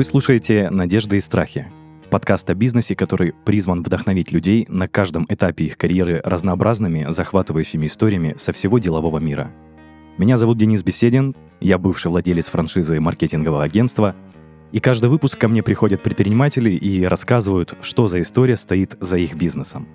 Вы слушаете «Надежды и страхи» — подкаст о бизнесе, который призван вдохновить людей на каждом этапе их карьеры разнообразными, захватывающими историями со всего делового мира. Меня зовут Денис Беседин, я бывший владелец франшизы маркетингового агентства, и каждый выпуск ко мне приходят предприниматели и рассказывают, что за история стоит за их бизнесом.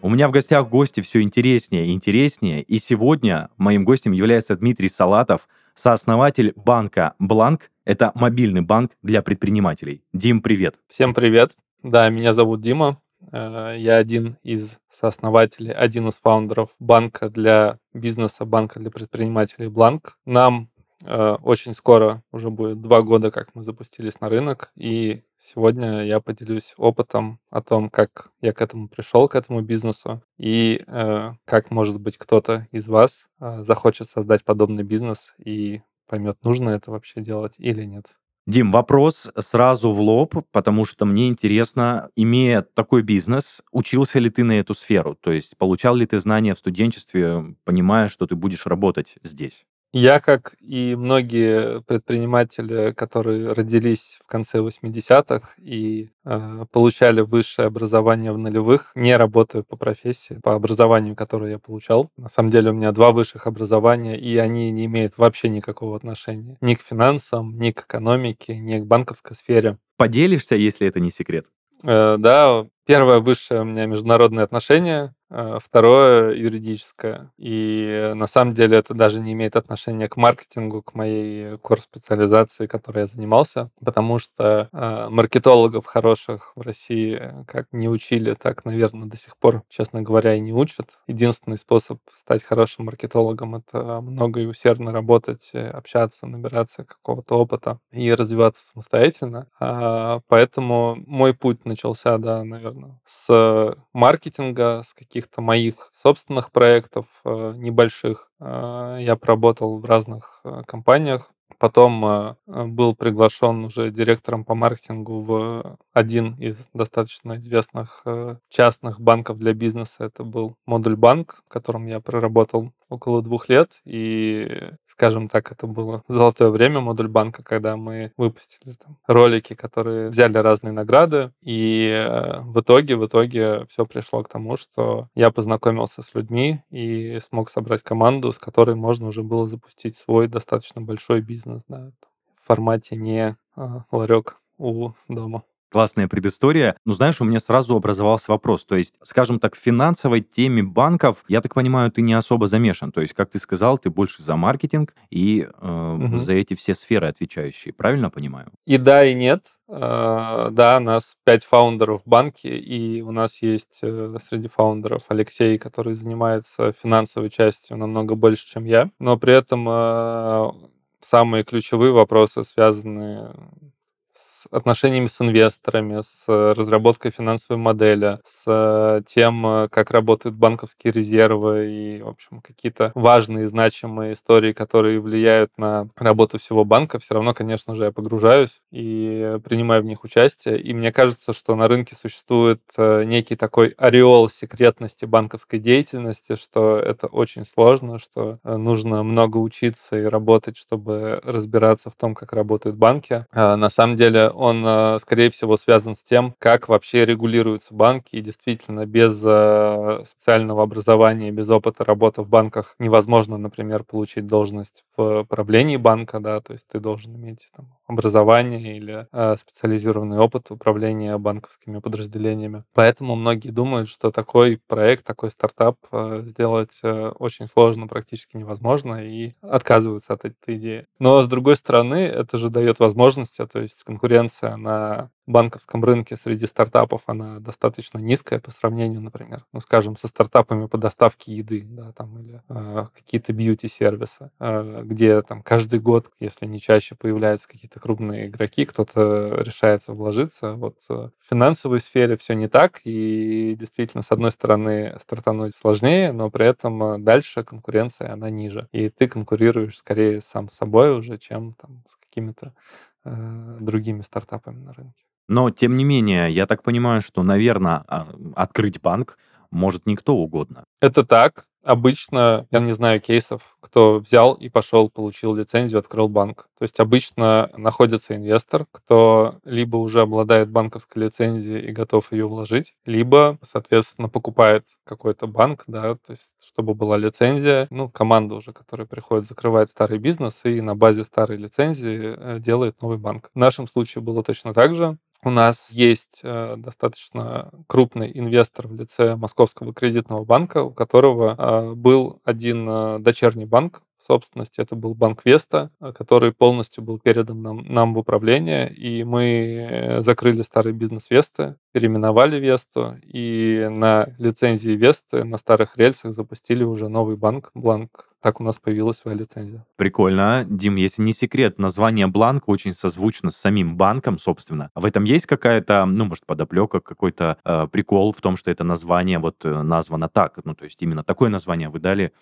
У меня в гостях гости все интереснее и интереснее, и сегодня моим гостем является Дмитрий Салатов — сооснователь банка Бланк. Это мобильный банк для предпринимателей. Дим, привет. Всем привет. Да, меня зовут Дима. Э, я один из сооснователей, один из фаундеров банка для бизнеса, банка для предпринимателей Бланк. Нам э, очень скоро уже будет два года, как мы запустились на рынок, и Сегодня я поделюсь опытом о том, как я к этому пришел, к этому бизнесу, и э, как, может быть, кто-то из вас э, захочет создать подобный бизнес и поймет, нужно это вообще делать или нет. Дим, вопрос сразу в лоб, потому что мне интересно, имея такой бизнес, учился ли ты на эту сферу? То есть получал ли ты знания в студенчестве, понимая, что ты будешь работать здесь? Я, как и многие предприниматели, которые родились в конце 80-х и э, получали высшее образование в нулевых, не работаю по профессии, по образованию, которое я получал. На самом деле у меня два высших образования, и они не имеют вообще никакого отношения ни к финансам, ни к экономике, ни к банковской сфере. Поделишься, если это не секрет? Э, да, первое высшее у меня международные отношения, второе юридическое. И на самом деле это даже не имеет отношения к маркетингу, к моей курс-специализации, которой я занимался, потому что э, маркетологов хороших в России как не учили, так, наверное, до сих пор, честно говоря, и не учат. Единственный способ стать хорошим маркетологом — это много и усердно работать, общаться, набираться какого-то опыта и развиваться самостоятельно. А, поэтому мой путь начался, да, наверное, с маркетинга, с каких-то моих собственных проектов э, небольших. Э, я поработал в разных э, компаниях, Потом э, был приглашен уже директором по маркетингу в один из достаточно известных частных банков для бизнеса. Это был Модуль Банк, в котором я проработал около двух лет. И, скажем так, это было золотое время Модуль Банка, когда мы выпустили там ролики, которые взяли разные награды. И э, в итоге, в итоге все пришло к тому, что я познакомился с людьми и смог собрать команду, с которой можно уже было запустить свой достаточно большой бизнес, да, в формате не а, ларек у дома классная предыстория. Но знаешь, у меня сразу образовался вопрос. То есть, скажем так, в финансовой теме банков, я так понимаю, ты не особо замешан. То есть, как ты сказал, ты больше за маркетинг и э, угу. за эти все сферы отвечающие. Правильно понимаю? И да, и нет. Uh, да, нас пять фаундеров в банке, и у нас есть uh, среди фаундеров Алексей, который занимается финансовой частью намного больше, чем я, но при этом uh, самые ключевые вопросы связаны отношениями с инвесторами, с э, разработкой финансовой модели, с э, тем, э, как работают банковские резервы и, в общем, какие-то важные, значимые истории, которые влияют на работу всего банка, все равно, конечно же, я погружаюсь и принимаю в них участие. И мне кажется, что на рынке существует некий такой ореол секретности банковской деятельности, что это очень сложно, что нужно много учиться и работать, чтобы разбираться в том, как работают банки. А на самом деле он, э, скорее всего, связан с тем, как вообще регулируются банки. И действительно, без э, специального образования, без опыта работы в банках невозможно, например, получить должность в правлении банка, да, то есть ты должен иметь там, образование или э, специализированный опыт управления банковскими подразделениями. Поэтому многие думают, что такой проект, такой стартап э, сделать э, очень сложно, практически невозможно, и отказываются от этой идеи. Но, с другой стороны, это же дает возможности, то есть конкуренция на банковском рынке среди стартапов она достаточно низкая по сравнению, например, ну, скажем, со стартапами по доставке еды, да, там, или э, какие-то бьюти-сервисы, э, где там каждый год, если не чаще, появляются какие-то крупные игроки, кто-то решается вложиться. Вот э, в финансовой сфере все не так, и действительно, с одной стороны, стартануть сложнее, но при этом э, дальше конкуренция, она ниже. И ты конкурируешь скорее сам с собой уже, чем там, с какими-то э, другими стартапами на рынке. Но, тем не менее, я так понимаю, что, наверное, а, открыть банк может никто угодно. Это так. Обычно, я не знаю кейсов, кто взял и пошел, получил лицензию, открыл банк. То есть обычно находится инвестор, кто либо уже обладает банковской лицензией и готов ее вложить, либо, соответственно, покупает какой-то банк, да, то есть чтобы была лицензия, ну, команда уже, которая приходит, закрывает старый бизнес и на базе старой лицензии э, делает новый банк. В нашем случае было точно так же. У нас есть э, достаточно крупный инвестор в лице Московского кредитного банка, у которого э, был один э, дочерний банк в собственности. Это был банк Веста, э, который полностью был передан нам, нам в управление, и мы э, закрыли старый бизнес Весты, переименовали Весту, и на лицензии Весты на старых рельсах запустили уже новый банк, Бланк так у нас появилась своя лицензия. Прикольно. Дим, если не секрет, название Бланк очень созвучно с самим банком, собственно. В этом есть какая-то, ну, может, подоплека, какой-то э, прикол в том, что это название вот э, названо так? Ну, то есть именно такое название вы дали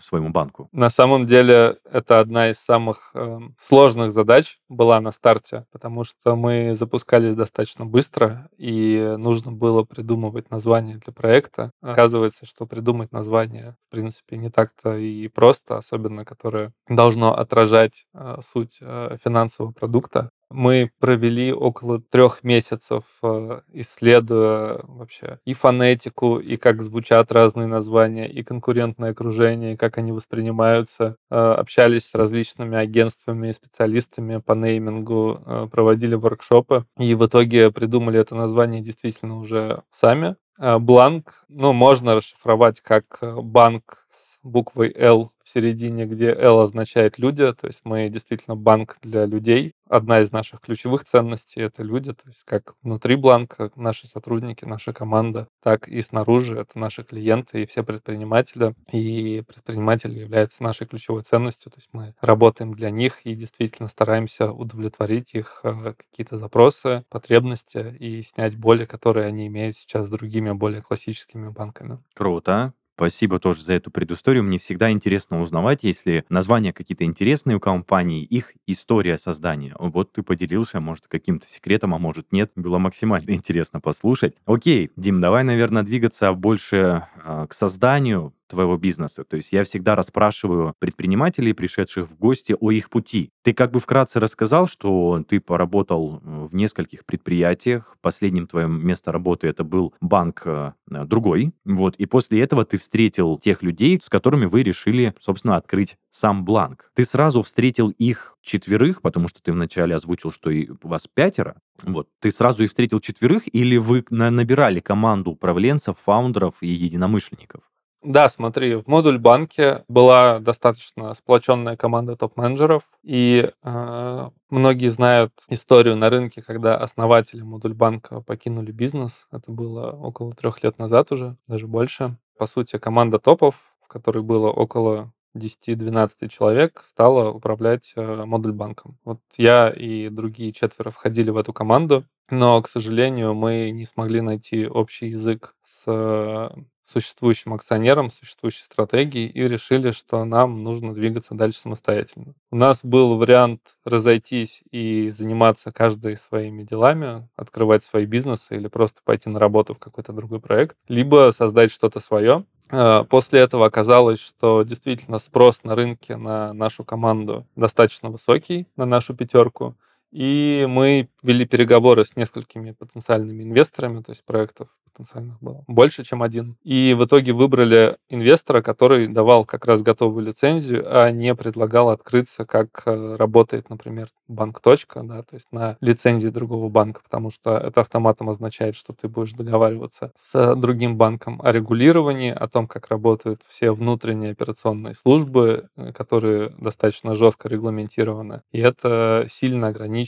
своему банку? На самом деле это одна из самых э, сложных задач была на старте, потому что мы запускались достаточно быстро, и нужно было придумывать название для проекта. Оказывается, что придумать название, в принципе, не так-то и просто, особенно которое должно отражать э, суть э, финансового продукта. Мы провели около трех месяцев, э, исследуя вообще и фонетику, и как звучат разные названия, и конкурентное окружение, и как они воспринимаются. Э, общались с различными агентствами и специалистами по неймингу, э, проводили воркшопы, и в итоге придумали это название действительно уже сами. Бланк, ну, можно расшифровать как банк с буквой «Л» в середине, где L означает люди, то есть мы действительно банк для людей. Одна из наших ключевых ценностей — это люди, то есть как внутри бланка наши сотрудники, наша команда, так и снаружи это наши клиенты и все предприниматели. И предприниматели являются нашей ключевой ценностью, то есть мы работаем для них и действительно стараемся удовлетворить их э, какие-то запросы, потребности и снять боли, которые они имеют сейчас с другими более классическими банками. Круто. Спасибо тоже за эту предысторию. Мне всегда интересно узнавать, если названия какие-то интересные у компании, их история создания. Вот ты поделился, может, каким-то секретом, а может, нет. Было максимально интересно послушать. Окей, Дим, давай, наверное, двигаться больше э, к созданию твоего бизнеса. То есть я всегда расспрашиваю предпринимателей, пришедших в гости, о их пути. Ты как бы вкратце рассказал, что ты поработал в нескольких предприятиях. Последним твоим место работы это был банк э, другой. Вот. И после этого ты встретил тех людей, с которыми вы решили, собственно, открыть сам бланк. Ты сразу встретил их четверых, потому что ты вначале озвучил, что и у вас пятеро. Вот. Ты сразу их встретил четверых, или вы набирали команду управленцев, фаундеров и единомышленников? Да, смотри, в модуль банке была достаточно сплоченная команда топ-менеджеров, и э, многие знают историю на рынке, когда основатели модуль банка покинули бизнес. Это было около трех лет назад уже, даже больше. По сути, команда топов, в которой было около 10-12 человек стала управлять э, модуль банком. Вот я и другие четверо входили в эту команду, но, к сожалению, мы не смогли найти общий язык с э, существующим акционером, существующей стратегией и решили, что нам нужно двигаться дальше самостоятельно. У нас был вариант разойтись и заниматься каждой своими делами, открывать свои бизнесы или просто пойти на работу в какой-то другой проект, либо создать что-то свое. Э, после этого оказалось, что действительно спрос на рынке на нашу команду достаточно высокий, на нашу пятерку. И мы вели переговоры с несколькими потенциальными инвесторами, то есть проектов потенциальных было больше, чем один. И в итоге выбрали инвестора, который давал как раз готовую лицензию, а не предлагал открыться, как э, работает, например, банк точка, да, то есть на лицензии другого банка, потому что это автоматом означает, что ты будешь договариваться с другим банком о регулировании, о том, как работают все внутренние операционные службы, э, которые достаточно жестко регламентированы. И это сильно ограничивает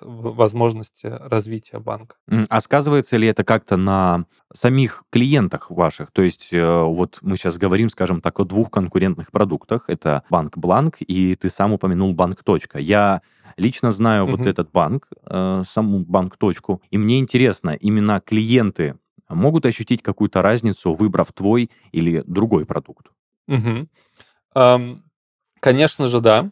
возможности развития банка. А сказывается ли это как-то на самих клиентах ваших? То есть э, вот мы сейчас говорим, скажем так, о двух конкурентных продуктах. Это банк Бланк и ты сам упомянул банк Точка. Я лично знаю угу. вот этот банк, э, саму банк Точку, и мне интересно, именно клиенты могут ощутить какую-то разницу, выбрав твой или другой продукт? Угу. Um, конечно же, да,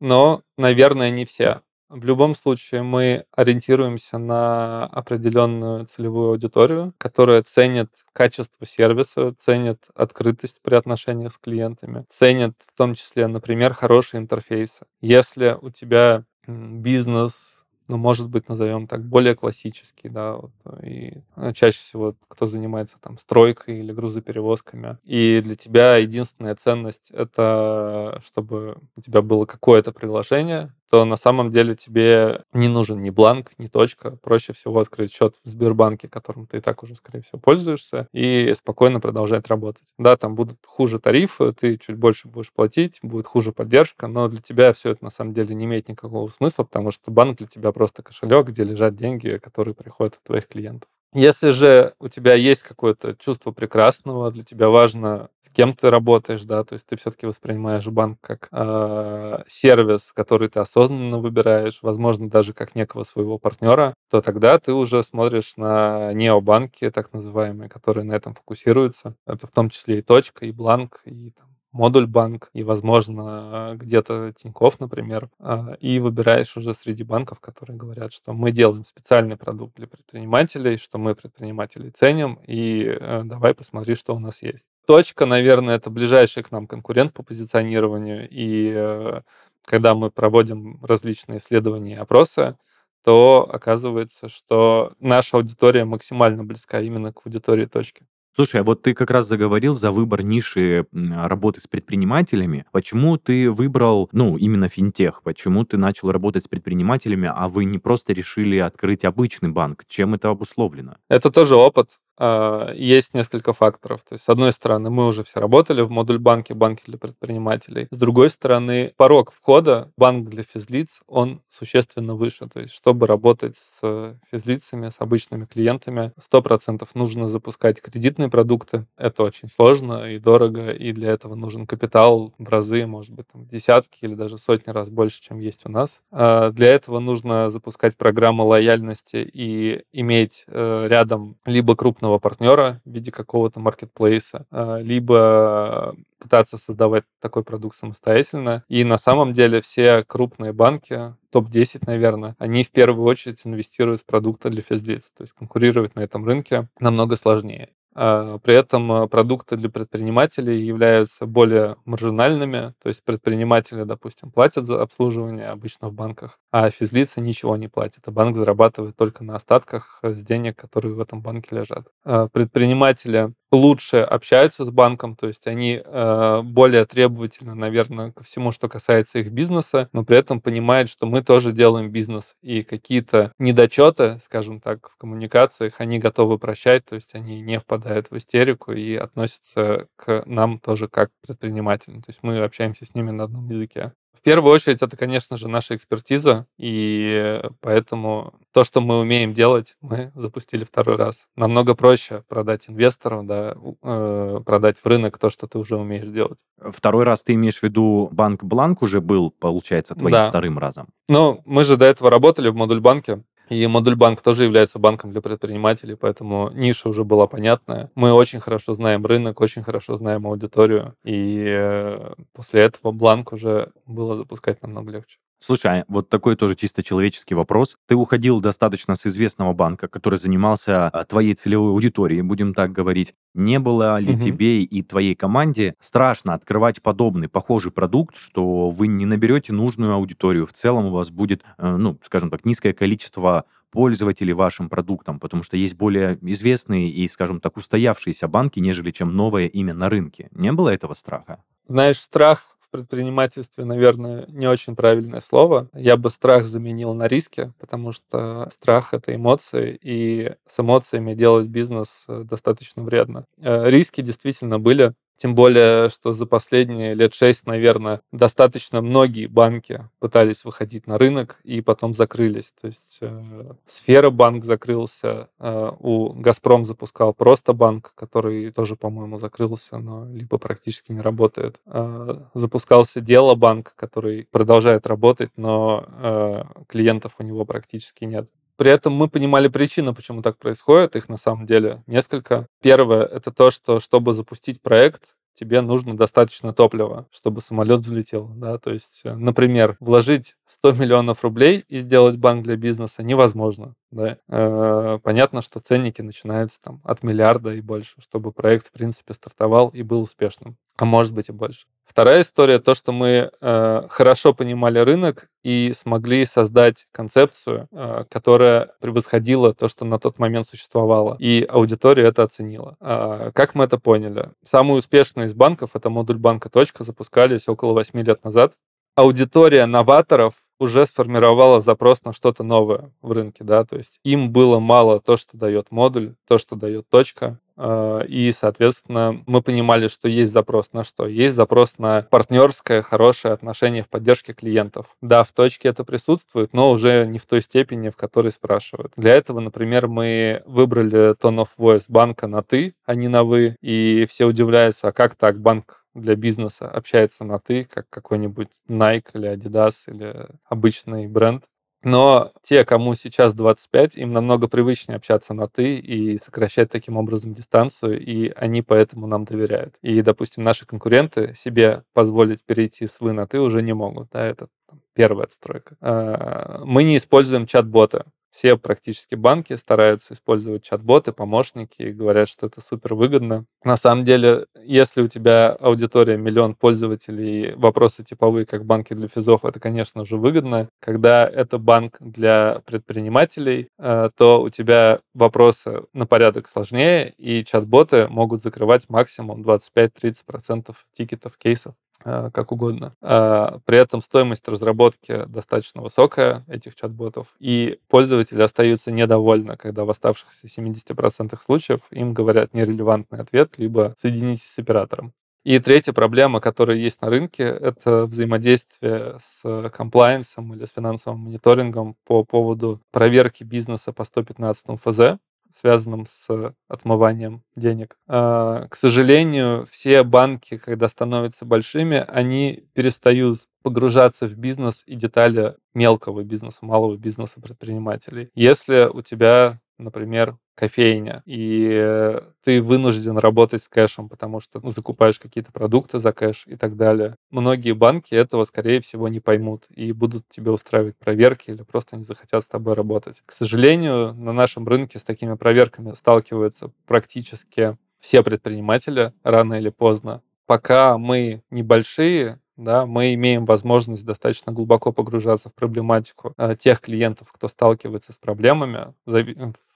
но, наверное, не все. В любом случае мы ориентируемся на определенную целевую аудиторию, которая ценит качество сервиса, ценит открытость при отношениях с клиентами, ценит в том числе, например, хорошие интерфейсы. Если у тебя бизнес ну, может быть, назовем так, более классический, да, вот, и э, чаще всего кто занимается там стройкой или грузоперевозками. И для тебя единственная ценность — это чтобы у тебя было какое-то приложение, то на самом деле тебе не нужен ни бланк, ни точка. Проще всего открыть счет в Сбербанке, которым ты и так уже, скорее всего, пользуешься, и спокойно продолжать работать. Да, там будут хуже тарифы, ты чуть больше будешь платить, будет хуже поддержка, но для тебя все это на самом деле не имеет никакого смысла, потому что банк для тебя просто кошелек, где лежат деньги, которые приходят от твоих клиентов. Если же у тебя есть какое-то чувство прекрасного, для тебя важно, с кем ты работаешь, да, то есть ты все-таки воспринимаешь банк как э, сервис, который ты осознанно выбираешь, возможно, даже как некого своего партнера, то тогда ты уже смотришь на необанки, так называемые, которые на этом фокусируются. Это в том числе и точка, и бланк, и там, модуль банк и, возможно, где-то Тиньков, например, а, и выбираешь уже среди банков, которые говорят, что мы делаем специальный продукт для предпринимателей, что мы предпринимателей ценим, и э, давай посмотри, что у нас есть. Точка, наверное, это ближайший к нам конкурент по позиционированию, и э, когда мы проводим различные исследования и опросы, то оказывается, что наша аудитория максимально близка именно к аудитории точки. Слушай, а вот ты как раз заговорил за выбор ниши работы с предпринимателями. Почему ты выбрал, ну, именно финтех? Почему ты начал работать с предпринимателями, а вы не просто решили открыть обычный банк? Чем это обусловлено? Это тоже опыт. А, есть несколько факторов. То есть, с одной стороны, мы уже все работали в модуль банке, банке для предпринимателей. С другой стороны, порог входа банк для физлиц, он существенно выше. То есть, чтобы работать с физлицами, с обычными клиентами, 100% нужно запускать кредитные продукты. Это очень сложно и дорого, и для этого нужен капитал в разы, может быть, там, десятки или даже сотни раз больше, чем есть у нас. А для этого нужно запускать программы лояльности и иметь э, рядом либо крупного крупного партнера в виде какого-то маркетплейса, а, либо пытаться создавать такой продукт самостоятельно. И на самом деле все крупные банки, топ-10, наверное, они в первую очередь инвестируют в продукты для физлиц. То есть конкурировать на этом рынке намного сложнее. А, при этом а, продукты для предпринимателей являются более маржинальными, то есть предприниматели, допустим, платят за обслуживание обычно в банках, а физлицы ничего не платят, а банк зарабатывает только на остатках с денег, которые в этом банке лежат. А, предприниматели лучше общаются с банком, то есть они э, более требовательны, наверное, ко всему, что касается их бизнеса, но при этом понимают, что мы тоже делаем бизнес, и какие-то недочеты, скажем так, в коммуникациях они готовы прощать, то есть они не впадают в истерику и относятся к нам тоже как предпринимателям, то есть мы общаемся с ними на одном языке. В первую очередь, это, конечно же, наша экспертиза, и поэтому то, что мы умеем делать, мы запустили второй раз. Намного проще продать инвесторам, да, э, продать в рынок то, что ты уже умеешь делать. Второй раз ты имеешь в виду банк Бланк уже был, получается, твоим да. вторым разом? Ну, мы же до этого работали в модуль банке. И модуль банк тоже является банком для предпринимателей, поэтому ниша уже была понятная. Мы очень хорошо знаем рынок, очень хорошо знаем аудиторию, и э, после этого бланк уже было запускать намного легче. Слушай, а вот такой тоже чисто человеческий вопрос. Ты уходил достаточно с известного банка, который занимался а, твоей целевой аудиторией, будем так говорить. Не было ли угу. тебе и твоей команде страшно открывать подобный, похожий продукт, что вы не наберете нужную аудиторию? В целом у вас будет, э, ну, скажем так, низкое количество пользователей вашим продуктом, потому что есть более известные и, скажем так, устоявшиеся банки, нежели чем новое имя на рынке. Не было этого страха? Знаешь, страх предпринимательстве, наверное, не очень правильное слово. Я бы страх заменил на риски, потому что страх — это эмоции, и с эмоциями делать бизнес э, достаточно вредно. Э, риски действительно были. Тем более, что за последние лет шесть, наверное, достаточно многие банки пытались выходить на рынок и потом закрылись. То есть э, Сфера банк закрылся, э, у Газпром запускал просто банк, который тоже, по-моему, закрылся, но либо практически не работает. Э, запускался Дело банк, который продолжает работать, но э, клиентов у него практически нет. При этом мы понимали причины, почему так происходит. Их на самом деле несколько. Первое — это то, что чтобы запустить проект, тебе нужно достаточно топлива, чтобы самолет взлетел. Да? То есть, э, например, вложить 100 миллионов рублей и сделать банк для бизнеса невозможно. Да? Э, понятно, что ценники начинаются там, от миллиарда и больше, чтобы проект, в принципе, стартовал и был успешным. А может быть и больше. Вторая история то, что мы э, хорошо понимали рынок и смогли создать концепцию, э, которая превосходила то, что на тот момент существовало, и аудитория это оценила. Э, как мы это поняли? Самый успешный из банков это модуль банка запускались около 8 лет назад. Аудитория новаторов уже сформировала запрос на что-то новое в рынке, да, то есть им было мало то, что дает модуль, то, что дает точка, и, соответственно, мы понимали, что есть запрос на что? Есть запрос на партнерское, хорошее отношение в поддержке клиентов. Да, в точке это присутствует, но уже не в той степени, в которой спрашивают. Для этого, например, мы выбрали tone of voice банка на «ты», а не на «вы», и все удивляются, а как так банк для бизнеса общается на «ты», как какой-нибудь Nike или Adidas или обычный бренд. Но те, кому сейчас 25, им намного привычнее общаться на «ты» и сокращать таким образом дистанцию, и они поэтому нам доверяют. И, допустим, наши конкуренты себе позволить перейти с «вы» на «ты» уже не могут. Да, это там, первая отстройка. А, мы не используем чат-бота все практически банки стараются использовать чат-боты, помощники и говорят, что это супер выгодно. На самом деле, если у тебя аудитория миллион пользователей, вопросы типовые, как банки для физов, это, конечно же, выгодно. Когда это банк для предпринимателей, э, то у тебя вопросы на порядок сложнее, и чат-боты могут закрывать максимум 25-30% тикетов, кейсов. Э, как угодно. А, при этом стоимость разработки достаточно высокая этих чат-ботов, и пользователи остаются недовольны, когда в оставшихся 70% случаев им говорят нерелевантный ответ, либо соединитесь с оператором. И третья проблема, которая есть на рынке, это взаимодействие с комплайенсом или с финансовым мониторингом по поводу проверки бизнеса по 115 ФЗ связанном с отмыванием денег. А, к сожалению, все банки, когда становятся большими, они перестают погружаться в бизнес и детали мелкого бизнеса, малого бизнеса предпринимателей. Если у тебя например, кофейня, и ты вынужден работать с кэшем, потому что ну, закупаешь какие-то продукты за кэш и так далее. Многие банки этого, скорее всего, не поймут и будут тебе устраивать проверки или просто не захотят с тобой работать. К сожалению, на нашем рынке с такими проверками сталкиваются практически все предприниматели рано или поздно. Пока мы небольшие, да, мы имеем возможность достаточно глубоко погружаться в проблематику э, тех клиентов, кто сталкивается с проблемами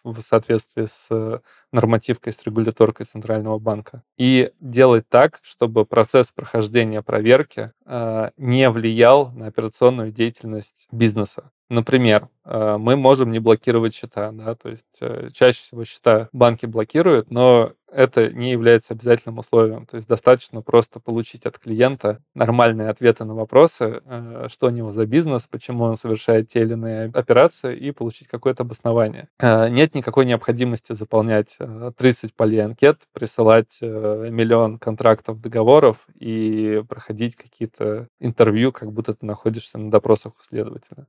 в соответствии с нормативкой, с регуляторкой Центрального банка. И делать так, чтобы процесс прохождения проверки э, не влиял на операционную деятельность бизнеса. Например, э, мы можем не блокировать счета, да, то есть э, чаще всего счета банки блокируют, но это не является обязательным условием. То есть достаточно просто получить от клиента нормальные ответы на вопросы, э, что у него за бизнес, почему он совершает те или иные операции, и получить какое-то обоснование. Нет никакой необходимости заполнять 30 полей анкет, присылать миллион контрактов, договоров и проходить какие-то интервью, как будто ты находишься на допросах у следователя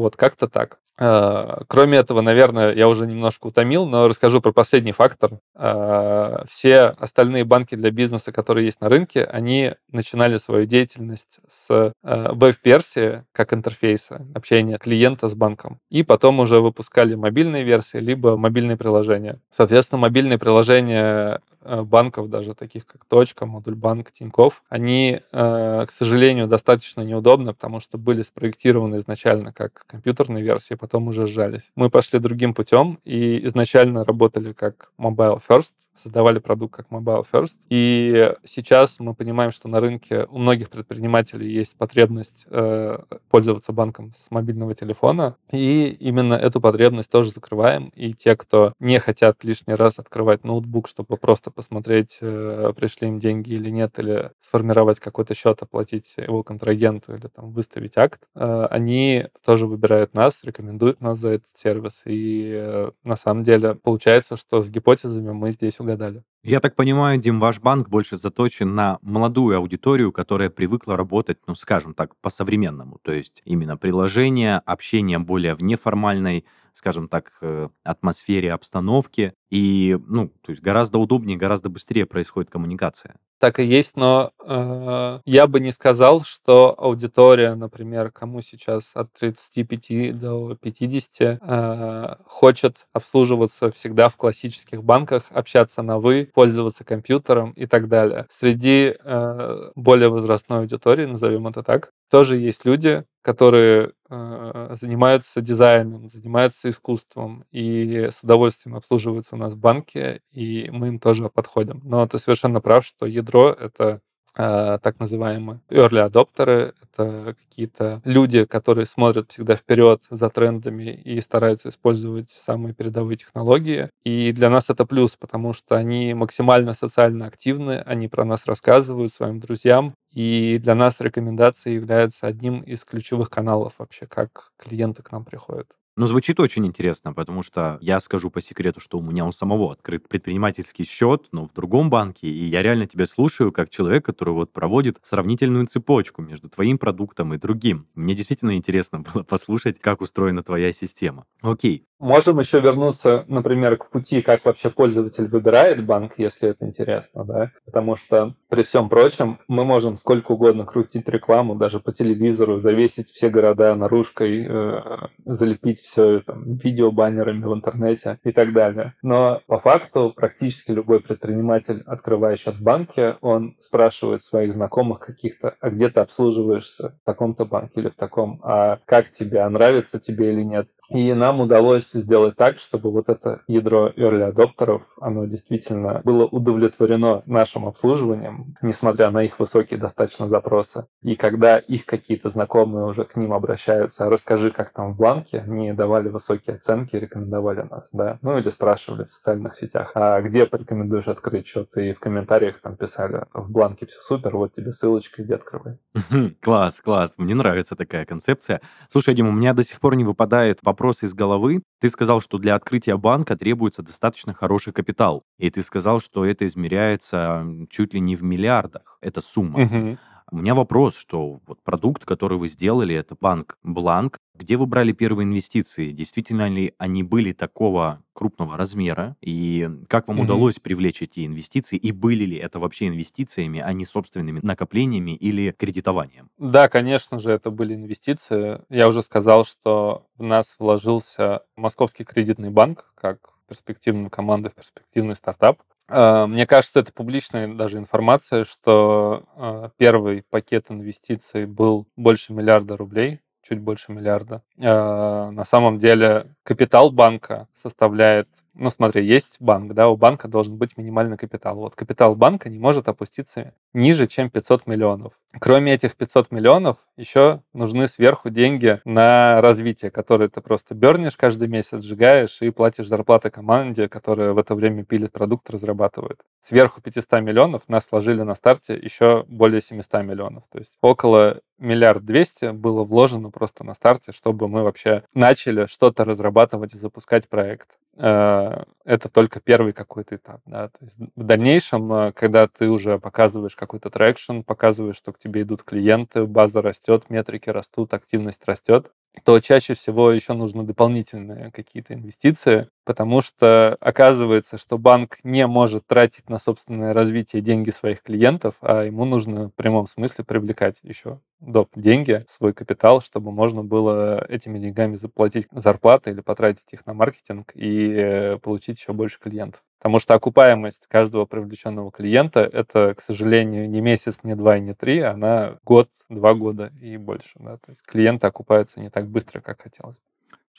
вот как-то так. А, кроме этого, наверное, я уже немножко утомил, но расскажу про последний фактор. А, все остальные банки для бизнеса, которые есть на рынке, они начинали свою деятельность с веб-версии как интерфейса общения клиента с банком. И потом уже выпускали мобильные версии, либо мобильные приложения. Соответственно, мобильные приложения Э, банков, даже таких как Точка, Модуль Банк, Тиньков, они, э, к сожалению, достаточно неудобны, потому что были спроектированы изначально как компьютерные версии, потом уже сжались. Мы пошли другим путем и изначально работали как Mobile First, создавали продукт как Mobile First. И сейчас мы понимаем, что на рынке у многих предпринимателей есть потребность э, пользоваться банком с мобильного телефона. И именно эту потребность тоже закрываем. И те, кто не хотят лишний раз открывать ноутбук, чтобы просто посмотреть, э, пришли им деньги или нет, или сформировать какой-то счет, оплатить его контрагенту или там выставить акт, э, они тоже выбирают нас, рекомендуют нас за этот сервис. И э, на самом деле получается, что с гипотезами мы здесь угадали. Я так понимаю, Дим, ваш банк больше заточен на молодую аудиторию, которая привыкла работать, ну, скажем так, по-современному. То есть именно приложение, общение более в неформальной скажем так, э, атмосфере, обстановке, и, ну, то есть гораздо удобнее, гораздо быстрее происходит коммуникация. Так и есть, но э, я бы не сказал, что аудитория, например, кому сейчас от 35 до 50, э, хочет обслуживаться всегда в классических банках, общаться на «вы», пользоваться компьютером и так далее. Среди э, более возрастной аудитории, назовем это так, тоже есть люди, которые э, занимаются дизайном, занимаются искусством и с удовольствием обслуживаются у нас в банке, и мы им тоже подходим. Но ты совершенно прав, что ядро — это так называемые early адоптеры. Это какие-то люди, которые смотрят всегда вперед за трендами и стараются использовать самые передовые технологии. И для нас это плюс, потому что они максимально социально активны, они про нас рассказывают своим друзьям, и для нас рекомендации являются одним из ключевых каналов вообще, как клиенты к нам приходят. Ну, звучит очень интересно, потому что я скажу по секрету, что у меня у самого открыт предпринимательский счет, но в другом банке, и я реально тебя слушаю как человек, который вот проводит сравнительную цепочку между твоим продуктом и другим. Мне действительно интересно было послушать, как устроена твоя система. Окей, Можем еще вернуться, например, к пути, как вообще пользователь выбирает банк, если это интересно, да, потому что при всем прочем мы можем сколько угодно крутить рекламу, даже по телевизору, завесить все города наружкой, э, залепить все там, видеобаннерами в интернете и так далее. Но по факту практически любой предприниматель, открывая счет в он спрашивает своих знакомых каких-то, а где ты обслуживаешься в таком-то банке или в таком, а как тебе, а нравится тебе или нет. И нам удалось сделать так, чтобы вот это ядро early адоптеров, оно действительно было удовлетворено нашим обслуживанием, несмотря на их высокие достаточно запросы. И когда их какие-то знакомые уже к ним обращаются, расскажи, как там в бланке, не давали высокие оценки, рекомендовали нас, да, ну или спрашивали в социальных сетях, а где порекомендуешь открыть счет, и в комментариях там писали, в бланке все супер, вот тебе ссылочка, иди открывай. Класс, класс, мне нравится такая концепция. Слушай, Дима, у меня до сих пор не выпадает вопрос из головы. Ты сказал, что для открытия банка требуется достаточно хороший капитал. И ты сказал, что это измеряется чуть ли не в миллиардах. Это сумма. Мгм. У меня вопрос, что вот продукт, который вы сделали, это банк Бланк. Где вы брали первые инвестиции? Действительно ли они были такого крупного размера? И как вам Мгм. удалось привлечь эти инвестиции? И были ли это вообще инвестициями, а не собственными накоплениями или кредитованием? Да, конечно же, это были инвестиции. Я уже сказал, что в нас вложился Московский кредитный банк как перспективную команду, в перспективный стартап. А, Мне кажется, это публичная даже информация, что а, первый пакет инвестиций был больше миллиарда рублей, чуть больше миллиарда. А, На самом деле капитал банка составляет, ну смотри, есть банк, да, у банка должен быть минимальный капитал. Вот капитал банка не может опуститься ниже, чем 500 миллионов. Кроме этих 500 миллионов, еще нужны сверху деньги на развитие, которые ты просто бернешь каждый месяц, сжигаешь и платишь зарплаты команде, которая в это время пилит продукт, разрабатывает. Сверху 500 миллионов нас сложили на старте еще более 700 миллионов. То есть около миллиард двести было вложено просто на старте, чтобы мы вообще начали что-то разрабатывать и запускать проект. Э, Это только первый какой-то этап. Да? То есть в дальнейшем, э, когда ты уже показываешь какой-то traction, показываешь, что к тебе идут клиенты, база растет, метрики растут, активность растет, то чаще всего еще нужны дополнительные какие-то инвестиции, потому что оказывается, что банк не может тратить на собственное развитие деньги своих клиентов, а ему нужно в прямом смысле привлекать еще доп. деньги, свой капитал, чтобы можно было этими деньгами заплатить зарплаты или потратить их на маркетинг и э, получить еще больше клиентов. Потому что окупаемость каждого привлеченного клиента — это, к сожалению, не месяц, не два и не три, она год, два года и больше. Да? То есть клиенты окупаются не так быстро, как хотелось бы.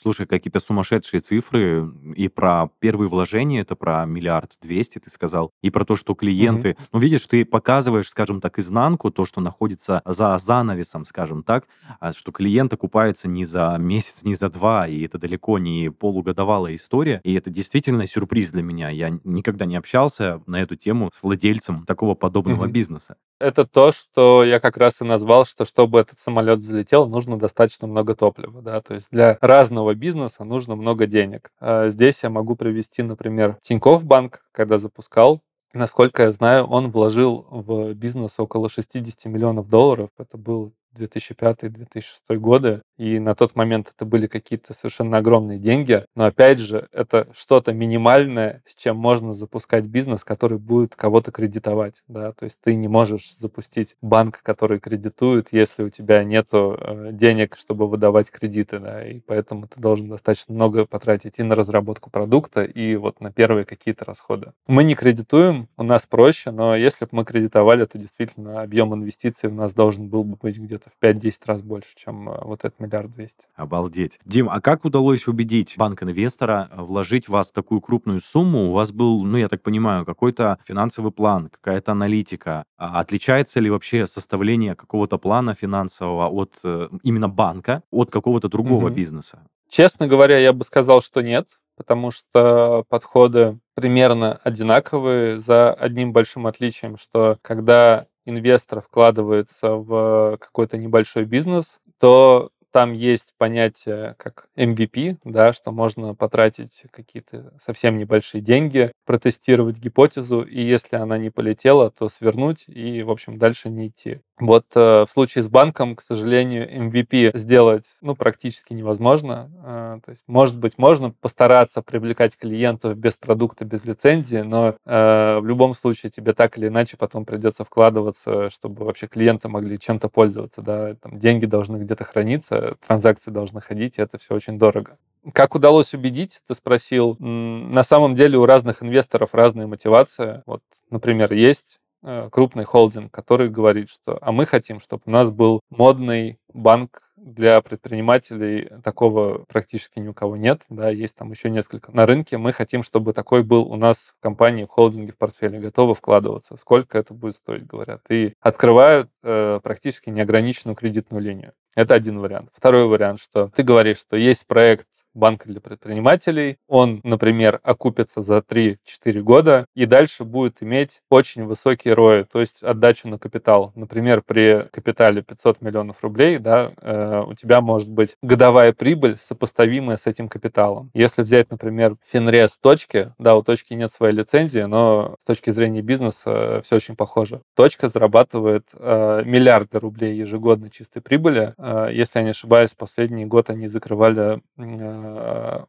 Слушай, какие-то сумасшедшие цифры. И про первые вложения, это про миллиард двести, ты сказал. И про то, что Мгм. клиенты... Ну, видишь, ты показываешь, скажем так, изнанку, то, что находится за занавесом, скажем так, а что клиент окупается не за месяц, не за два, и это далеко не полугодовалая история. И это действительно сюрприз для меня. Я никогда не общался на эту тему с владельцем такого подобного Мгм. бизнеса. Это то, что я как раз и назвал, что чтобы этот самолет взлетел, нужно достаточно много топлива. Да? То есть для разного бизнеса нужно много денег. А Здесь я могу привести, например, Тинькофф банк, когда запускал, Насколько я знаю, он вложил в бизнес около 60 миллионов долларов. Это был 2005-2006 годы, и на тот момент это были какие-то совершенно огромные деньги, но опять же, это что-то минимальное, с чем можно запускать бизнес, который будет кого-то кредитовать, да, то есть ты не можешь запустить банк, который кредитует, если у тебя нету э, денег, чтобы выдавать кредиты, да, и поэтому ты должен достаточно много потратить и на разработку продукта, и вот на первые какие-то расходы. Мы не кредитуем, у нас проще, но если бы мы кредитовали, то действительно объем инвестиций у нас должен был бы быть где-то в 5-10 раз больше, чем э, вот этот миллиард двести. Обалдеть. Дим, а как удалось убедить банк-инвестора вложить в вас такую крупную сумму? У вас был, ну, я так понимаю, какой-то финансовый план, какая-то аналитика. А отличается ли вообще составление какого-то плана финансового от э, именно банка, от какого-то другого угу. бизнеса? Честно говоря, я бы сказал, что нет, потому что подходы примерно одинаковые, за одним большим отличием, что когда инвестор вкладывается в какой-то небольшой бизнес, то там есть понятие как MVP, да, что можно потратить какие-то совсем небольшие деньги, протестировать гипотезу, и если она не полетела, то свернуть и, в общем, дальше не идти. Вот э, в случае с банком, к сожалению, MVP сделать ну, практически невозможно. Э, то есть, может быть, можно постараться привлекать клиентов без продукта, без лицензии, но э, в любом случае тебе так или иначе потом придется вкладываться, чтобы вообще клиенты могли чем-то пользоваться. Да? Там деньги должны где-то храниться, транзакции должны ходить, и это все очень дорого. Как удалось убедить, ты спросил. На самом деле у разных инвесторов разная мотивация. Вот, например, есть Э, крупный холдинг, который говорит, что а мы хотим, чтобы у нас был модный банк для предпринимателей такого практически ни у кого нет, да, есть там еще несколько на рынке. Мы хотим, чтобы такой был у нас в компании, в холдинге, в портфеле, готовы вкладываться. Сколько это будет стоить, говорят. И открывают э, практически неограниченную кредитную линию. Это один вариант. Второй вариант, что ты говоришь, что есть проект банка для предпринимателей. Он, например, окупится за 3-4 года и дальше будет иметь очень высокий ROI, то есть отдачу на капитал. Например, при капитале 500 миллионов рублей да, э, у тебя может быть годовая прибыль, сопоставимая с этим капиталом. Если взять, например, Финрес точки, да, у точки нет своей лицензии, но с точки зрения бизнеса э, все очень похоже. Точка зарабатывает э, миллиарды рублей ежегодно чистой прибыли. Э, если я не ошибаюсь, последний год они закрывали Э,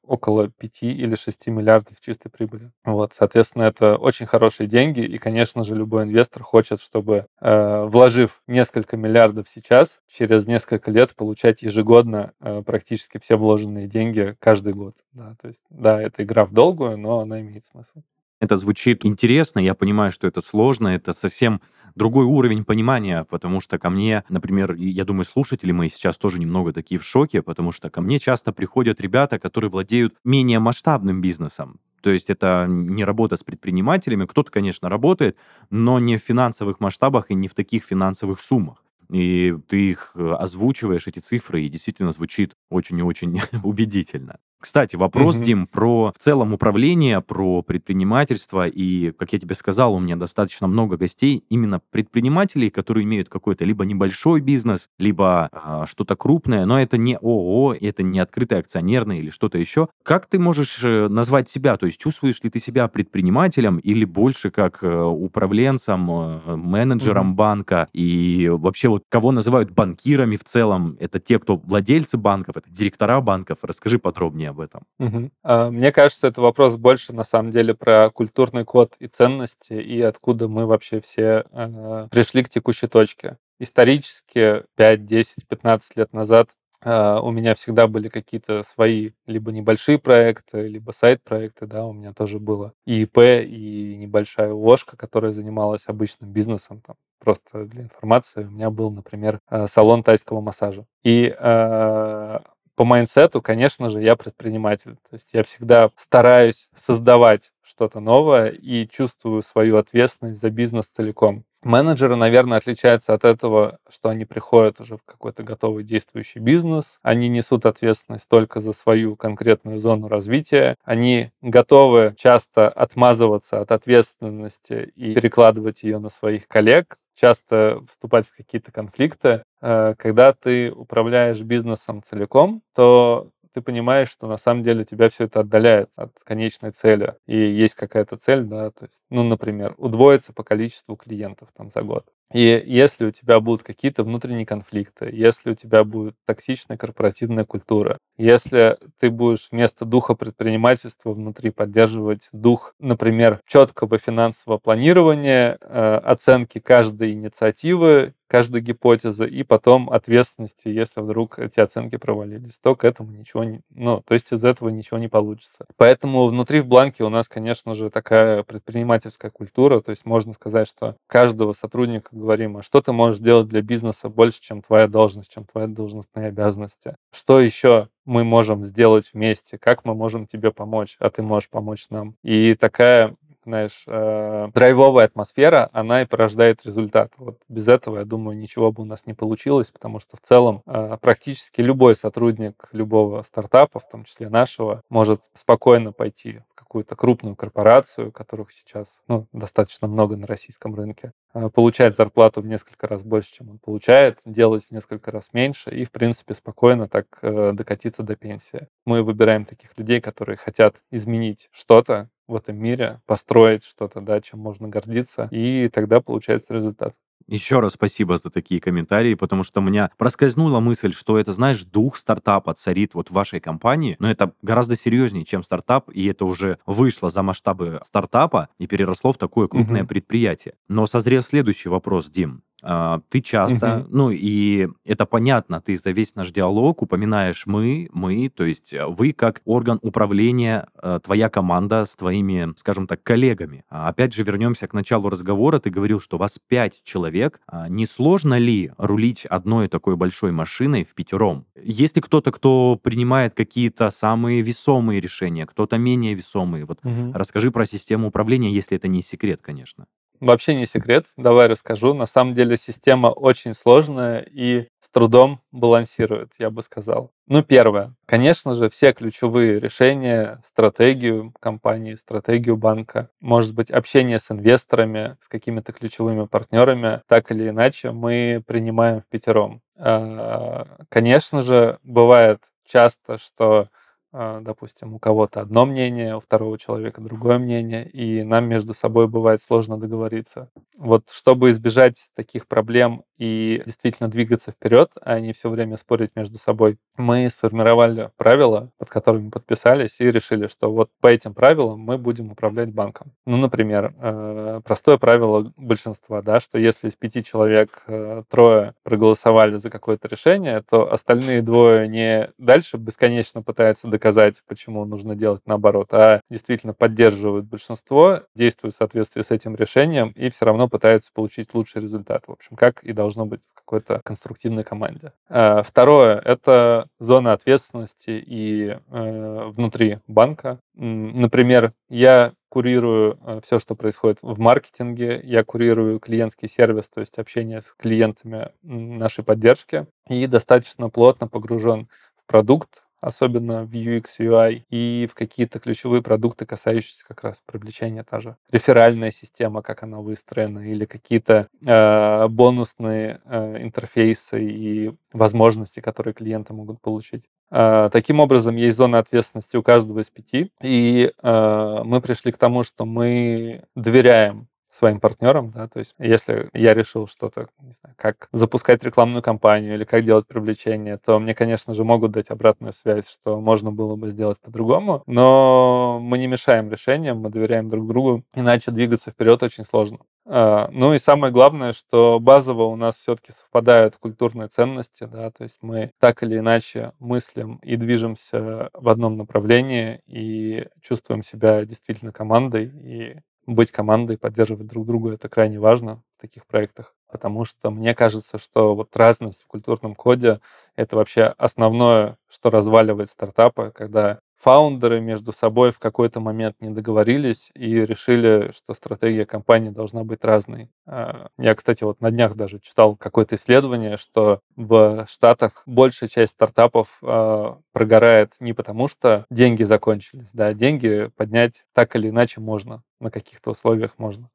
около 5 или 6 миллиардов чистой прибыли. Вот, соответственно, это очень хорошие деньги, и, конечно же, любой инвестор хочет, чтобы, э, вложив несколько миллиардов сейчас, через несколько лет получать ежегодно э, практически все вложенные деньги каждый год. Да, то есть, да, это игра в долгую, но она имеет смысл. Это звучит интересно, я понимаю, что это сложно, это совсем другой уровень понимания, потому что ко мне, например, я думаю, слушатели мои сейчас тоже немного такие в шоке, потому что ко мне часто приходят ребята, которые владеют менее масштабным бизнесом. То есть это не работа с предпринимателями. Кто-то, конечно, работает, но не в финансовых масштабах и не в таких финансовых суммах. И ты их э, озвучиваешь, эти цифры, и действительно звучит очень и очень убедительно. Кстати, вопрос, угу. Дим, про в целом управление, про предпринимательство. И, как я тебе сказал, у меня достаточно много гостей, именно предпринимателей, которые имеют какой-то либо небольшой бизнес, либо а, что-то крупное, но это не ООО, это не открытое акционерное или что-то еще. Как ты можешь э, назвать себя? То есть чувствуешь ли ты себя предпринимателем или больше как э, управленцем, э, менеджером угу. банка? И вообще вот кого называют банкирами в целом? Это те, кто владельцы банков, это директора банков? Расскажи подробнее об этом? Угу. Мне кажется, это вопрос больше на самом деле про культурный код и ценности, и откуда мы вообще все э, пришли к текущей точке. Исторически 5, 10, 15 лет назад Uh, у меня всегда были какие-то свои либо небольшие проекты, либо сайт-проекты, да, у меня тоже было и ИП, и небольшая ложка, которая занималась обычным бизнесом, там, просто для информации, у меня был, например, э, салон тайского массажа. И uh, по майнсету, конечно же, я предприниматель. То есть я всегда стараюсь создавать что-то новое и чувствую свою ответственность за бизнес целиком. Менеджеры, наверное, отличаются от этого, что они приходят уже в какой-то готовый действующий бизнес, они несут ответственность только за свою конкретную зону развития, они готовы часто отмазываться от ответственности и перекладывать ее на своих коллег, часто вступать в какие-то конфликты. Э, когда ты управляешь бизнесом целиком, то ты понимаешь, что на самом деле тебя все это отдаляет от конечной цели. И есть какая-то цель, да, то есть, ну, например, удвоиться по количеству клиентов там за год. И если у тебя будут какие-то внутренние конфликты, если у тебя будет токсичная корпоративная культура, если ты будешь вместо духа предпринимательства внутри поддерживать дух, например, четкого финансового планирования, э, оценки каждой инициативы, каждой гипотезы и потом ответственности, если вдруг эти оценки провалились, то к этому ничего не... Ну, то есть из этого ничего не получится. Поэтому внутри в бланке у нас, конечно же, такая предпринимательская культура, то есть можно сказать, что каждого сотрудника говорим, а что ты можешь делать для бизнеса больше, чем твоя должность, чем твои должностные обязанности? Что еще мы можем сделать вместе, как мы можем тебе помочь, а ты можешь помочь нам. И такая знаешь, э, драйвовая атмосфера, она и порождает результат. Вот без этого, я думаю, ничего бы у нас не получилось, потому что в целом э, практически любой сотрудник любого стартапа, в том числе нашего, может спокойно пойти в какую-то крупную корпорацию, которых сейчас ну, достаточно много на российском рынке, э, получать зарплату в несколько раз больше, чем он получает, делать в несколько раз меньше и, в принципе, спокойно так э, докатиться до пенсии. Мы выбираем таких людей, которые хотят изменить что-то, в этом мире, построить что-то, да, чем можно гордиться, и тогда получается результат. Еще раз спасибо за такие комментарии, потому что у меня проскользнула мысль, что это, знаешь, дух стартапа царит вот в вашей компании, но это гораздо серьезнее, чем стартап, и это уже вышло за масштабы стартапа и переросло в такое крупное угу. предприятие. Но созрел следующий вопрос, Дим. А, ты часто, угу. ну и это понятно, ты за весь наш диалог упоминаешь мы, мы, то есть э, вы как орган управления, э, твоя команда с твоими, скажем так, коллегами. А опять же, вернемся к началу разговора. Ты говорил, что вас пять человек. А не сложно ли рулить одной такой большой машиной в пятером? Есть ли кто-то, кто принимает какие-то самые весомые решения, кто-то менее весомые? Вот угу. расскажи про систему управления, если это не секрет, конечно. Вообще не секрет, давай расскажу. На самом деле система очень сложная и с трудом балансирует, я бы сказал. Ну, первое. Конечно же, все ключевые решения, стратегию компании, стратегию банка, может быть, общение с инвесторами, с какими-то ключевыми партнерами, так или иначе мы принимаем в пятером. А, конечно же, бывает часто, что допустим, у кого-то одно мнение, у второго человека другое мнение, и нам между собой бывает сложно договориться. Вот чтобы избежать таких проблем и действительно двигаться вперед, а не все время спорить между собой, мы сформировали правила, под которыми подписались, и решили, что вот по этим правилам мы будем управлять банком. Ну, например, э, простое правило большинства, да, что если из пяти человек э, трое проголосовали за какое-то решение, то остальные двое не дальше бесконечно пытаются доказать, доказать, почему нужно делать наоборот, а действительно поддерживают большинство, действуют в соответствии с этим решением и все равно пытаются получить лучший результат. В общем, как и должно быть в какой-то конструктивной команде. А, второе — это зона ответственности и э, внутри банка. Например, я курирую э, все, что происходит в маркетинге, я курирую клиентский сервис, то есть общение с клиентами нашей поддержки, и достаточно плотно погружен в продукт, особенно в UX, UI, и в какие-то ключевые продукты, касающиеся как раз привлечения та же реферальная система, как она выстроена, или какие-то э, бонусные э, интерфейсы и возможности, которые клиенты могут получить. Э, таким образом, есть зона ответственности у каждого из пяти, и э, мы пришли к тому, что мы доверяем своим партнерам, да, то есть если я решил что-то, как запускать рекламную кампанию или как делать привлечение, то мне, конечно же, могут дать обратную связь, что можно было бы сделать по-другому, но мы не мешаем решениям, мы доверяем друг другу, иначе двигаться вперед очень сложно. А, ну и самое главное, что базово у нас все-таки совпадают культурные ценности, да, то есть мы так или иначе мыслим и движемся в одном направлении и чувствуем себя действительно командой, и быть командой, поддерживать друг друга, это крайне важно в таких проектах, потому что мне кажется, что вот разность в культурном коде — это вообще основное, что разваливает стартапы, когда фаундеры между собой в какой-то момент не договорились и решили, что стратегия компании должна быть разной. А, я, кстати, вот на днях даже читал какое-то исследование, что в Штатах большая часть стартапов э, прогорает не потому, что деньги закончились, да, деньги поднять так или иначе можно, на каких-то условиях можно,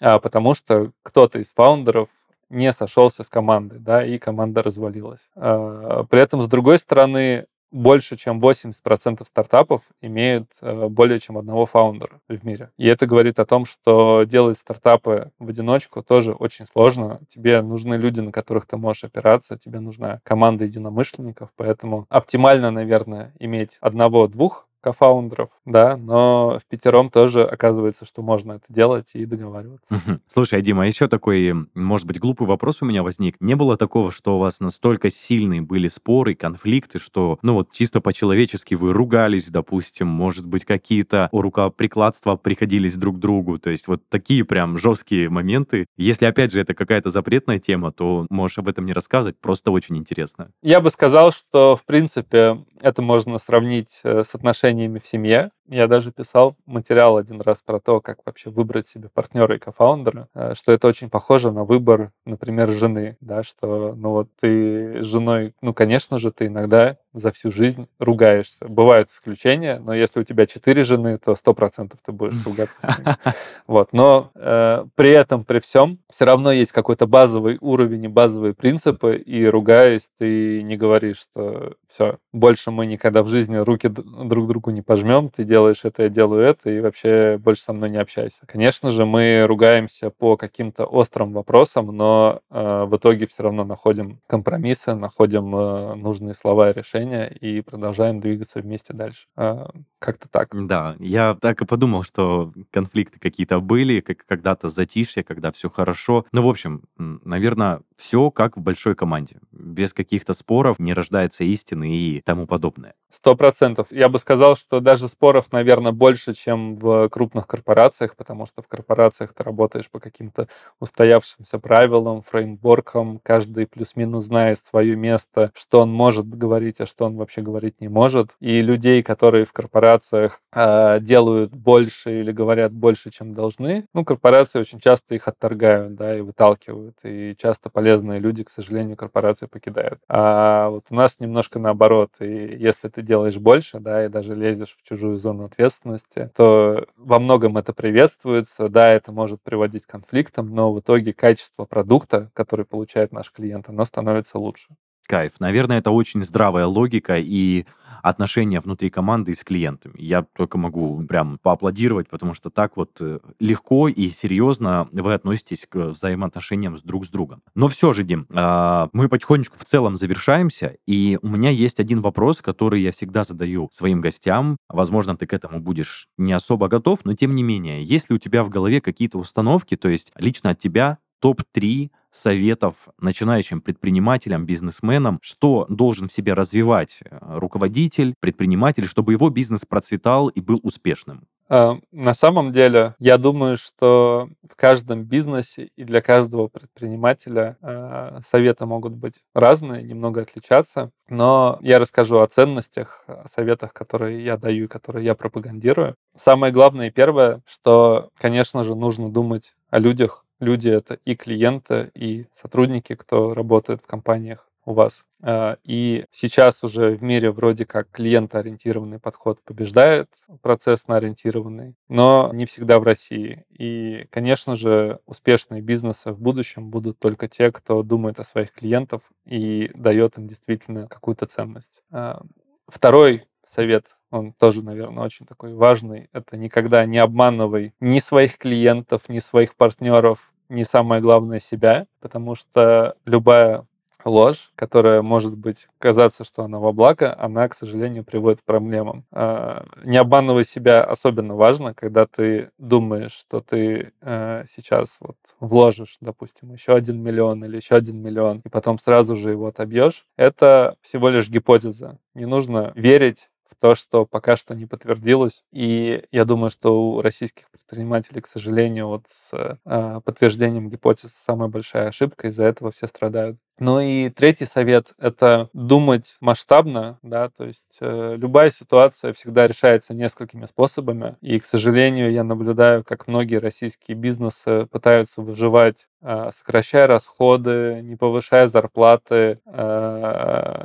а потому что кто-то из фаундеров не сошелся с командой, да, и команда развалилась. При этом, с другой стороны, больше, чем 80% стартапов имеют э, более чем одного фаундера в мире. И это говорит о том, что делать стартапы в одиночку тоже очень сложно. Тебе нужны люди, на которых ты можешь опираться, тебе нужна команда единомышленников, поэтому оптимально, наверное, иметь одного-двух кофаундеров, да, но в пятером тоже оказывается, что можно это делать и договариваться. Слушай, а Дима, а еще такой, может быть, глупый вопрос у меня возник. Не было такого, что у вас настолько сильные были споры, конфликты, что, ну вот, чисто по-человечески вы ругались, допустим, может быть, какие-то рукоприкладства приходились друг другу, то есть вот такие прям жесткие моменты. Если, опять же, это какая-то запретная тема, то можешь об этом не рассказывать, просто очень интересно. Я бы сказал, что, в принципе, это можно сравнить э, с отношениями в семье. Я даже писал материал один раз про то, как вообще выбрать себе партнера и кофаундера, э, что это очень похоже на выбор, например, жены, да, что, ну вот ты с женой, ну, конечно же, ты иногда за всю жизнь ругаешься. Бывают исключения, но если у тебя четыре жены, то сто процентов ты будешь ругаться с ними. Вот. Но э, при этом, при всем, все равно есть какой-то базовый уровень и базовые принципы, и ругаясь, ты не говоришь, что все, больше мы никогда в жизни руки друг другу не пожмем, ты делаешь это, я делаю это, и вообще больше со мной не общайся. Конечно же, мы ругаемся по каким-то острым вопросам, но э, в итоге все равно находим компромиссы, находим э, нужные слова и решения и продолжаем двигаться вместе дальше. Э, как-то так. Да, я так и подумал, что конфликты какие-то были, как когда-то затишье, когда все хорошо. Ну, в общем, наверное, все как в большой команде. Без каких-то споров не рождается истины и тому подобное. Сто процентов. Я бы сказал, что даже споров, наверное, больше, чем в крупных корпорациях, потому что в корпорациях ты работаешь по каким-то устоявшимся правилам, фреймворкам, каждый плюс-минус знает свое место, что он может говорить, а что он вообще говорить не может. И людей, которые в корпорациях э, делают больше или говорят больше, чем должны, ну, корпорации очень часто их отторгают, да, и выталкивают. И часто полезные люди, к сожалению, корпорации покидают. А вот у нас немножко наоборот. И если ты делаешь больше, да, и даже лезешь в чужую зону ответственности, то во многом это приветствуется. Да, это может приводить к конфликтам, но в итоге качество продукта, который получает наш клиент, оно становится лучше. Кайф. Наверное, это очень здравая логика и отношения внутри команды и с клиентами. Я только могу прям поаплодировать, потому что так вот э, легко и серьезно вы относитесь к взаимоотношениям с друг с другом. Но все же, Дим, а, мы потихонечку в целом завершаемся, и у меня есть один вопрос, который я всегда задаю своим гостям. Возможно, ты к этому будешь не особо готов, но тем не менее, есть ли у тебя в голове какие-то установки, то есть лично от тебя топ-3 советов начинающим предпринимателям, бизнесменам, что должен в себе развивать э, руководитель, предприниматель, чтобы его бизнес процветал и был успешным? А, на самом деле, я думаю, что в каждом бизнесе и для каждого предпринимателя а, советы могут быть разные, немного отличаться, но я расскажу о ценностях, о советах, которые я даю и которые я пропагандирую. Самое главное и первое, что, конечно же, нужно думать о людях, люди — это и клиенты, и сотрудники, кто работает в компаниях у вас. А, и сейчас уже в мире вроде как клиентоориентированный подход побеждает процессно-ориентированный, но не всегда в России. И, конечно же, успешные бизнесы в будущем будут только те, кто думает о своих клиентах и дает им действительно какую-то ценность. А, второй совет он тоже, наверное, очень такой важный. Это никогда не обманывай ни своих клиентов, ни своих партнеров, ни самое главное себя, потому что любая ложь, которая может быть казаться, что она во благо, она, к сожалению, приводит к проблемам. А, не обманывай себя особенно важно, когда ты думаешь, что ты э, сейчас вот вложишь, допустим, еще один миллион или еще один миллион, и потом сразу же его отобьешь. Это всего лишь гипотеза. Не нужно верить то, что пока что не подтвердилось. И я думаю, что у российских предпринимателей, к сожалению, вот с э, подтверждением гипотез самая большая ошибка, из-за этого все страдают. Ну и третий совет — это думать масштабно, да, то есть э, любая ситуация всегда решается несколькими способами, и, к сожалению, я наблюдаю, как многие российские бизнесы пытаются выживать сокращая расходы, не повышая зарплаты,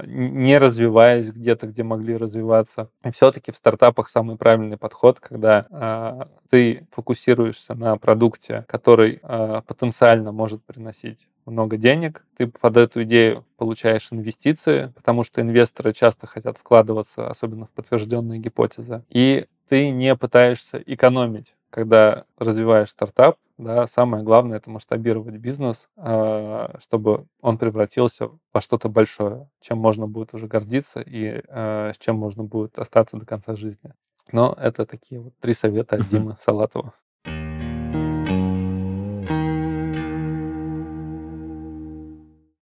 не развиваясь где-то, где могли развиваться. И все-таки в стартапах самый правильный подход, когда ты фокусируешься на продукте, который потенциально может приносить много денег, ты под эту идею получаешь инвестиции, потому что инвесторы часто хотят вкладываться, особенно в подтвержденные гипотезы, и ты не пытаешься экономить, когда развиваешь стартап. Да, самое главное это масштабировать бизнес, а, чтобы он превратился во что-то большое, чем можно будет уже гордиться и а, с чем можно будет остаться до конца жизни. Но это такие вот три совета от Димы Салатова.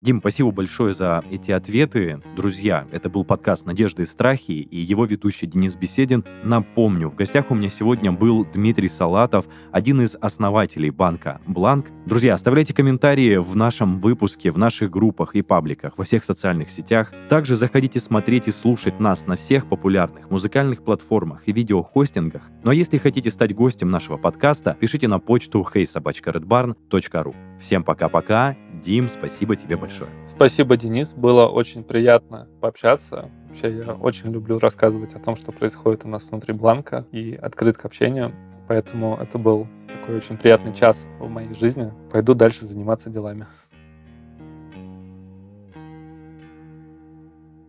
Дим, спасибо большое за эти ответы. Друзья, это был подкаст «Надежды и страхи» и его ведущий Денис Беседин. Напомню, в гостях у меня сегодня был Дмитрий Салатов, один из основателей банка «Бланк». Друзья, оставляйте комментарии в нашем выпуске, в наших группах и пабликах, во всех социальных сетях. Также заходите смотреть и слушать нас на всех популярных музыкальных платформах и видеохостингах. Ну а если хотите стать гостем нашего подкаста, пишите на почту heysobachkaredbarn.ru. Всем пока-пока. Дим, спасибо тебе большое. Спасибо, Денис. Было очень приятно пообщаться. Вообще, я очень люблю рассказывать о том, что происходит у нас внутри Бланка и открыт к общению. Поэтому это был такой очень приятный час в моей жизни. Пойду дальше заниматься делами.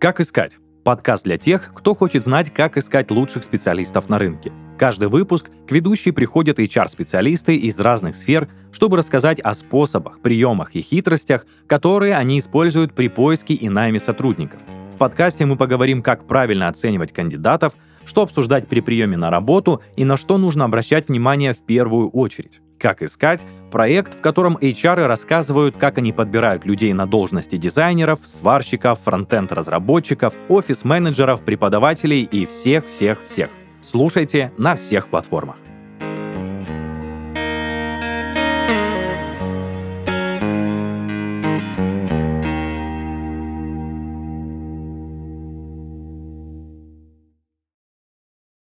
Как искать? Подкаст для тех, кто хочет знать, как искать лучших специалистов на рынке – Каждый выпуск к ведущей приходят HR-специалисты из разных сфер, чтобы рассказать о способах, приемах и хитростях, которые они используют при поиске и найме сотрудников. В подкасте мы поговорим, как правильно оценивать кандидатов, что обсуждать при приеме на работу и на что нужно обращать внимание в первую очередь. Как искать – проект, в котором HR рассказывают, как они подбирают людей на должности дизайнеров, сварщиков, фронтенд-разработчиков, офис-менеджеров, преподавателей и всех-всех-всех. Слушайте на всех платформах.